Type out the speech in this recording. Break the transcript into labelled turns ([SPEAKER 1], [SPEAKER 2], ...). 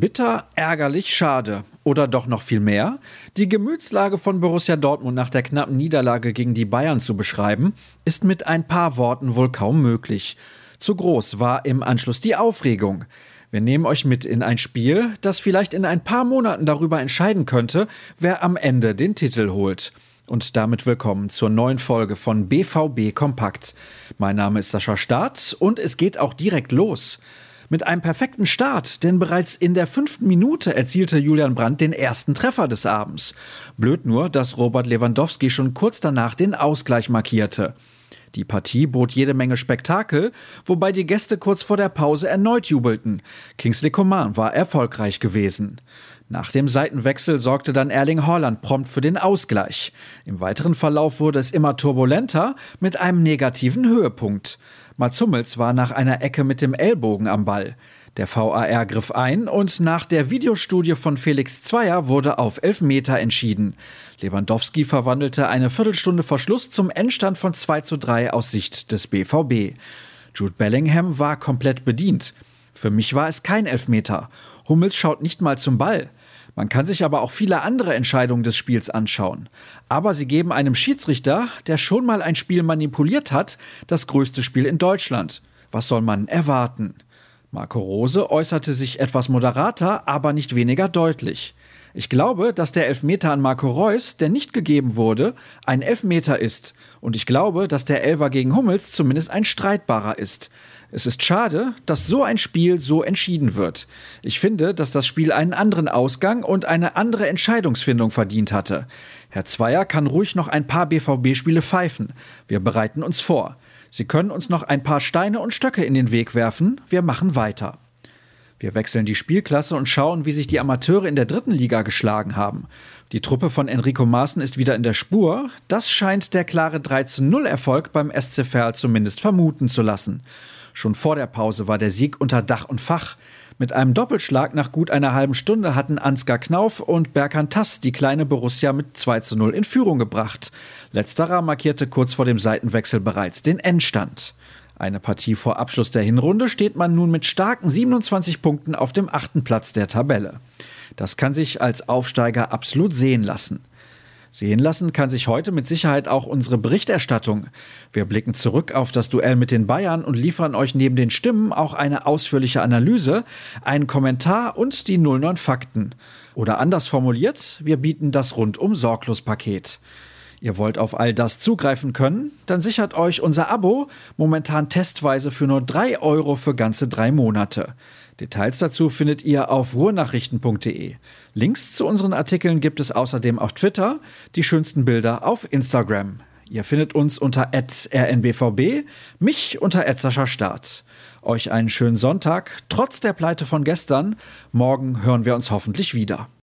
[SPEAKER 1] Bitter, ärgerlich, schade. Oder doch noch viel mehr? Die Gemütslage von Borussia Dortmund nach der knappen Niederlage gegen die Bayern zu beschreiben, ist mit ein paar Worten wohl kaum möglich. Zu groß war im Anschluss die Aufregung. Wir nehmen euch mit in ein Spiel, das vielleicht in ein paar Monaten darüber entscheiden könnte, wer am Ende den Titel holt. Und damit willkommen zur neuen Folge von BVB Kompakt. Mein Name ist Sascha Staat und es geht auch direkt los. Mit einem perfekten Start, denn bereits in der fünften Minute erzielte Julian Brandt den ersten Treffer des Abends. Blöd nur, dass Robert Lewandowski schon kurz danach den Ausgleich markierte. Die Partie bot jede Menge Spektakel, wobei die Gäste kurz vor der Pause erneut jubelten. Kingsley Coman war erfolgreich gewesen. Nach dem Seitenwechsel sorgte dann Erling Haaland prompt für den Ausgleich. Im weiteren Verlauf wurde es immer turbulenter mit einem negativen Höhepunkt. Mats Hummels war nach einer Ecke mit dem Ellbogen am Ball. Der VAR griff ein und nach der Videostudie von Felix Zweier wurde auf Elfmeter entschieden. Lewandowski verwandelte eine Viertelstunde vor Schluss zum Endstand von 2 zu 3 aus Sicht des BVB. Jude Bellingham war komplett bedient. Für mich war es kein Elfmeter. Hummels schaut nicht mal zum Ball. Man kann sich aber auch viele andere Entscheidungen des Spiels anschauen. Aber sie geben einem Schiedsrichter, der schon mal ein Spiel manipuliert hat, das größte Spiel in Deutschland. Was soll man erwarten? Marco Rose äußerte sich etwas moderater, aber nicht weniger deutlich. Ich glaube, dass der Elfmeter an Marco Reus, der nicht gegeben wurde, ein Elfmeter ist. Und ich glaube, dass der Elfer gegen Hummels zumindest ein streitbarer ist. Es ist schade, dass so ein Spiel so entschieden wird. Ich finde, dass das Spiel einen anderen Ausgang und eine andere Entscheidungsfindung verdient hatte. Herr Zweier kann ruhig noch ein paar BVB-Spiele pfeifen. Wir bereiten uns vor. Sie können uns noch ein paar Steine und Stöcke in den Weg werfen. Wir machen weiter. Wir wechseln die Spielklasse und schauen, wie sich die Amateure in der dritten Liga geschlagen haben. Die Truppe von Enrico Maaßen ist wieder in der Spur. Das scheint der klare 3-0 Erfolg beim SC Verl zumindest vermuten zu lassen. Schon vor der Pause war der Sieg unter Dach und Fach. Mit einem Doppelschlag nach gut einer halben Stunde hatten Ansgar Knauf und Berkan Tass die kleine Borussia mit 2 zu 0 in Führung gebracht. Letzterer markierte kurz vor dem Seitenwechsel bereits den Endstand. Eine Partie vor Abschluss der Hinrunde steht man nun mit starken 27 Punkten auf dem achten Platz der Tabelle. Das kann sich als Aufsteiger absolut sehen lassen. Sehen lassen kann sich heute mit Sicherheit auch unsere Berichterstattung. Wir blicken zurück auf das Duell mit den Bayern und liefern euch neben den Stimmen auch eine ausführliche Analyse, einen Kommentar und die 09 Fakten. Oder anders formuliert, wir bieten das rundum sorglos Paket. Ihr wollt auf all das zugreifen können? Dann sichert euch unser Abo momentan testweise für nur 3 Euro für ganze drei Monate. Details dazu findet ihr auf ruhrnachrichten.de. Links zu unseren Artikeln gibt es außerdem auf Twitter, die schönsten Bilder auf Instagram. Ihr findet uns unter rnbvb, mich unter Start. Euch einen schönen Sonntag, trotz der Pleite von gestern. Morgen hören wir uns hoffentlich wieder.